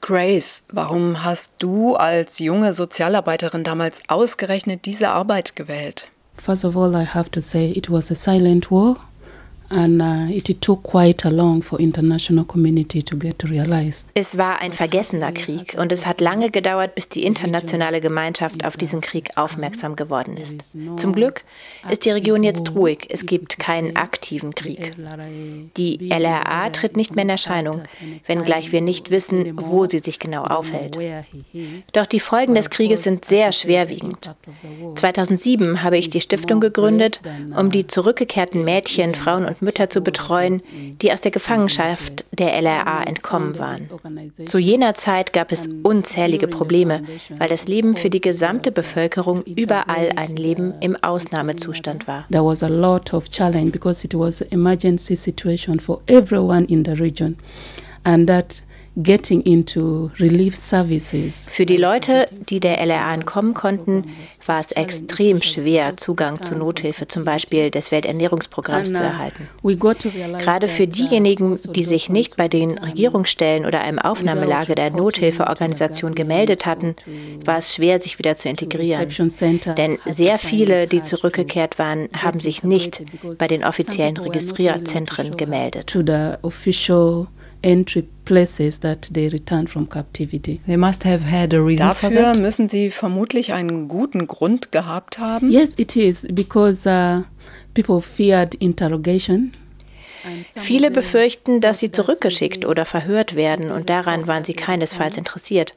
Grace, warum hast du als junge Sozialarbeiterin damals ausgerechnet diese Arbeit gewählt? First of all, I have to say it was a silent war. And uh, it took quite a long for international community to get to. Es war ein vergessener Krieg und es hat lange gedauert, bis die internationale Gemeinschaft auf diesen Krieg aufmerksam geworden ist. Zum Glück ist die Region jetzt ruhig. Es gibt keinen aktiven Krieg. Die LRA tritt nicht mehr in Erscheinung, wenngleich wir nicht wissen, wo sie sich genau aufhält. Doch die Folgen des Krieges sind sehr schwerwiegend. 2007 habe ich die Stiftung gegründet, um die zurückgekehrten Mädchen, Frauen und Mütter zu betreuen, die aus der Gefangenschaft der LRA entkommen waren. Zu jener Zeit gab es unzählige Probleme, weil das Leben für die gesamte Bevölkerung überall ein Leben im Ausnahmezustand war. There was a lot of challenge because it was emergency situation for everyone in the region. And that getting into relief services. Für die Leute, die der LRA entkommen konnten, war es extrem schwer, Zugang zu Nothilfe, zum Beispiel des Welternährungsprogramms, zu erhalten. Gerade für diejenigen, die sich nicht bei den Regierungsstellen oder einem Aufnahmelager der Nothilfeorganisation gemeldet hatten, war es schwer, sich wieder zu integrieren. Denn sehr viele, die zurückgekehrt waren, haben sich nicht bei den offiziellen Registrierzentren gemeldet entry places that they return from captivity. They must have had a reason Dafür müssen sie vermutlich einen guten Grund gehabt haben. Yes, it is because uh, people feared interrogation. Viele befürchten, dass sie zurückgeschickt oder verhört werden und daran waren sie keinesfalls interessiert.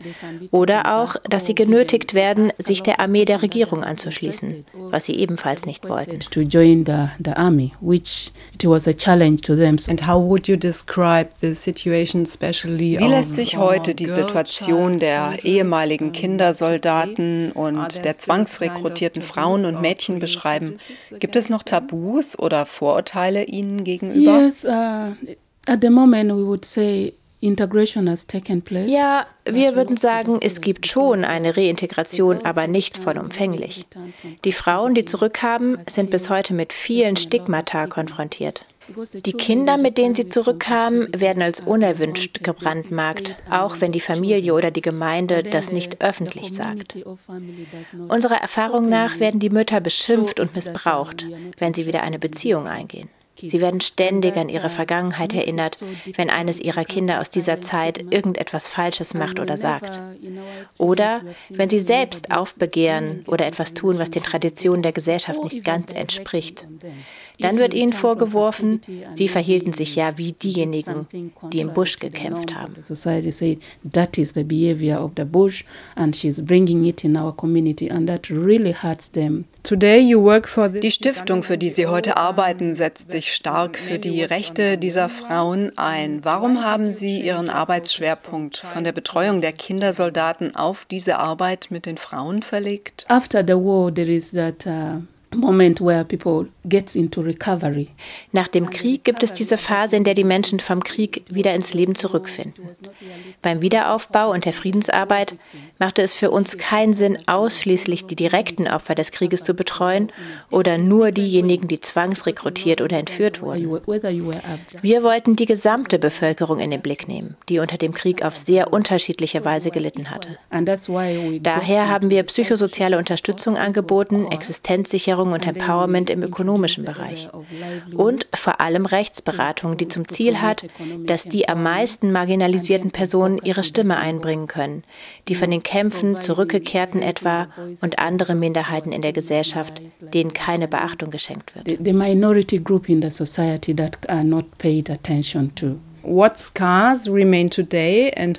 Oder auch, dass sie genötigt werden, sich der Armee der Regierung anzuschließen, was sie ebenfalls nicht wollten. Wie lässt sich heute die Situation der ehemaligen Kindersoldaten und der zwangsrekrutierten Frauen und Mädchen beschreiben? Gibt es noch Tabus oder Vorurteile ihnen gegenüber? Yes, uh, at the moment we would say Integration has taken place. Ja, wir würden sagen, es gibt schon eine Reintegration, aber nicht vollumfänglich. Die Frauen, die zurückkamen, sind bis heute mit vielen Stigmata konfrontiert. Die Kinder, mit denen sie zurückkamen, werden als unerwünscht gebrandmarkt, auch wenn die Familie oder die Gemeinde das nicht öffentlich sagt. Unserer Erfahrung nach werden die Mütter beschimpft und missbraucht, wenn sie wieder eine Beziehung eingehen. Sie werden ständig an ihre Vergangenheit erinnert, wenn eines ihrer Kinder aus dieser Zeit irgendetwas Falsches macht oder sagt. Oder wenn sie selbst aufbegehren oder etwas tun, was den Traditionen der Gesellschaft nicht ganz entspricht. Dann wird ihnen vorgeworfen, sie verhielten sich ja wie diejenigen, die im Busch gekämpft haben. Die Stiftung, für die Sie heute arbeiten, setzt sich stark für die Rechte dieser Frauen ein. Warum haben Sie Ihren Arbeitsschwerpunkt von der Betreuung der Kindersoldaten auf diese Arbeit mit den Frauen verlegt? After the war, there is that uh Nach dem Krieg gibt es diese Phase, in der die Menschen vom Krieg wieder ins Leben zurückfinden. Beim Wiederaufbau und der Friedensarbeit machte es für uns keinen Sinn, ausschließlich die direkten Opfer des Krieges zu betreuen oder nur diejenigen, die zwangsrekrutiert oder entführt wurden. Wir wollten die gesamte Bevölkerung in den Blick nehmen, die unter dem Krieg auf sehr unterschiedliche Weise gelitten hatte. Daher haben wir psychosoziale Unterstützung angeboten, Existenzsicherung Aufklärung und Empowerment im ökonomischen Bereich. Und vor allem Rechtsberatung, die zum Ziel hat, dass die am meisten marginalisierten Personen ihre Stimme einbringen können, die von den Kämpfen zurückgekehrten etwa und andere Minderheiten in der Gesellschaft, denen keine Beachtung geschenkt wird. The minority group in the society that are not paid attention to.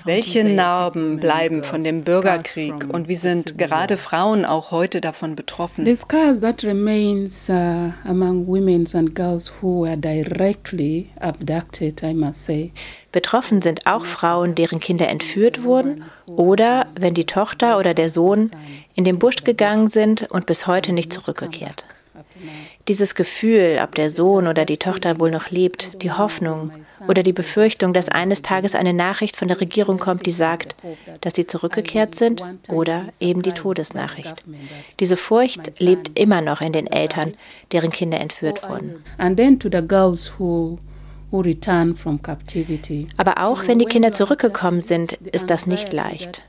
Welche Narben bleiben von dem Bürgerkrieg und wie sind gerade Frauen auch heute davon betroffen? The scars that remains uh, among women and girls who were directly abducted, I must say. Betroffen sind auch Frauen, deren Kinder entführt wurden oder wenn die Tochter oder der Sohn in den Busch gegangen sind und bis heute nicht zurückgekehrt. Dieses Gefühl, ob der Sohn oder die Tochter wohl noch lebt, die Hoffnung oder die Befürchtung, dass eines Tages eine Nachricht von der Regierung kommt, die sagt, dass sie zurückgekehrt sind oder eben die Todesnachricht. Diese Furcht lebt immer noch in den Eltern, deren Kinder entführt wurden. Aber auch wenn die Kinder zurückgekommen sind, ist das nicht leicht.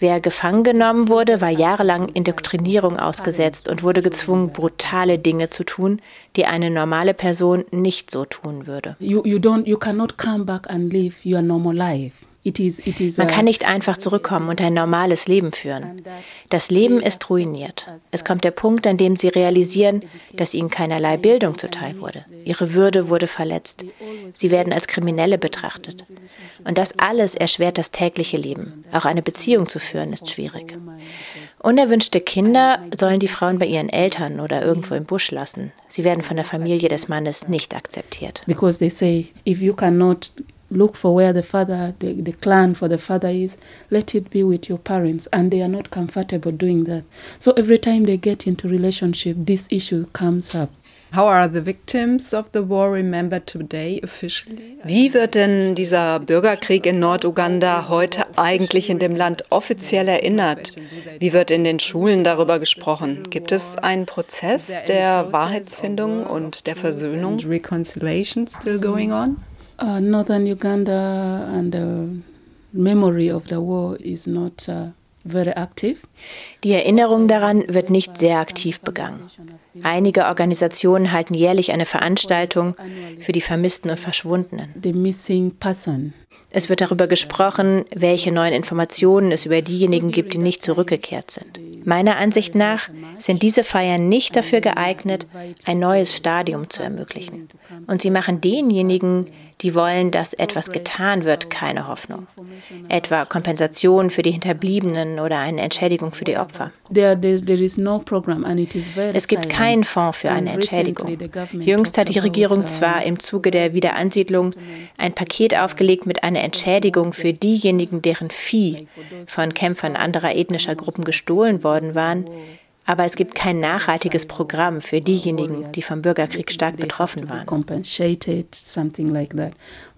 Wer gefangen genommen wurde, war jahrelang Indoktrinierung ausgesetzt und wurde gezwungen, brutale Dinge zu tun, die eine normale Person nicht so tun würde. You, you don't, you cannot come back and live your normal life. Man kann nicht einfach zurückkommen und ein normales Leben führen. Das Leben ist ruiniert. Es kommt der Punkt, an dem sie realisieren, dass ihnen keinerlei Bildung zuteil wurde. Ihre Würde wurde verletzt. Sie werden als Kriminelle betrachtet. Und das alles erschwert das tägliche Leben. Auch eine Beziehung zu führen ist schwierig. Unerwünschte Kinder sollen die Frauen bei ihren Eltern oder irgendwo im Busch lassen. Sie werden von der Familie des Mannes nicht akzeptiert. Because they say, if you cannot look for where the father, the, the clan for the father is, let it be with your parents. And they are not comfortable doing that. So every time they get into relationship, this issue comes up. How are the victims of the war remembered today officially? Wie wird denn dieser Bürgerkrieg in Norduganda heute eigentlich in dem Land offiziell erinnert? Wie wird in den Schulen darüber gesprochen? Gibt es einen Prozess der Wahrheitsfindung und der Versöhnung? Reconciliation still going on? Uh, northern Uganda and the memory of the war is not uh, very active. Die Erinnerung daran wird nicht sehr aktiv begangen. Einige Organisationen halten jährlich eine Veranstaltung für die Vermissten und Verschwundenen. Es wird darüber gesprochen, welche neuen Informationen es über diejenigen gibt, die nicht zurückgekehrt sind. Meiner Ansicht nach sind diese Feiern nicht dafür geeignet, ein neues Stadium zu ermöglichen. Und sie machen denjenigen, die wollen, dass etwas getan wird, keine Hoffnung. Etwa Kompensation für die Hinterbliebenen oder eine Entschädigung für die Opfer. Es gibt keinen Fonds für eine Entschädigung. Jüngst hat die Regierung zwar im Zuge der Wiederansiedlung ein Paket aufgelegt mit einer Entschädigung für diejenigen, deren Vieh von Kämpfern anderer ethnischer Gruppen gestohlen worden waren, aber es gibt kein nachhaltiges Programm für diejenigen, die vom Bürgerkrieg stark betroffen waren.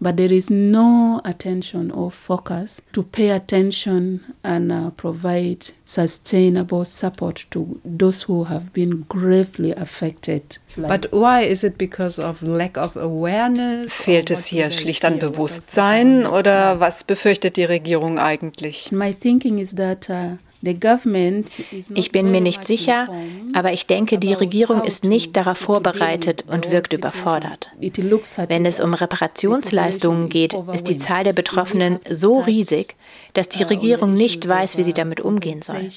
But there is no attention or focus to pay attention and uh, provide sustainable support to those who have been gravely affected. But why is it because of lack of awareness? Fehlt es hier schlicht an Bewusstsein oder was befürchtet die Regierung eigentlich? My thinking is that uh, ich bin mir nicht sicher, aber ich denke, die Regierung ist nicht darauf vorbereitet und wirkt überfordert. Wenn es um Reparationsleistungen geht, ist die Zahl der Betroffenen so riesig, dass die Regierung nicht weiß, wie sie damit umgehen soll.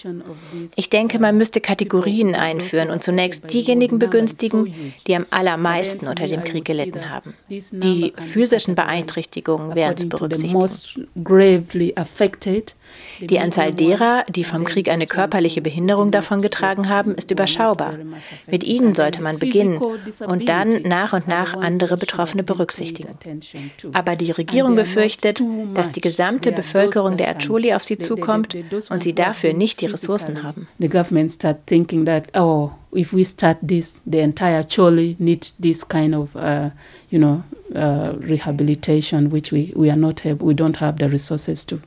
Ich denke, man müsste Kategorien einführen und zunächst diejenigen begünstigen, die am allermeisten unter dem Krieg gelitten haben. Die physischen Beeinträchtigungen wären zu berücksichtigen. Die Anzahl derer, die vom Krieg eine körperliche Behinderung davongetragen haben, ist überschaubar. Mit ihnen sollte man beginnen und dann nach und nach andere Betroffene berücksichtigen. Aber die Regierung befürchtet, dass die gesamte Bevölkerung der Acholi auf sie zukommt und sie dafür nicht die Ressourcen haben. The government start thinking that, oh, if we start this, the entire Choli needs this kind of, uh, you know, uh, rehabilitation, which we, we are not have, we don't have the resources to.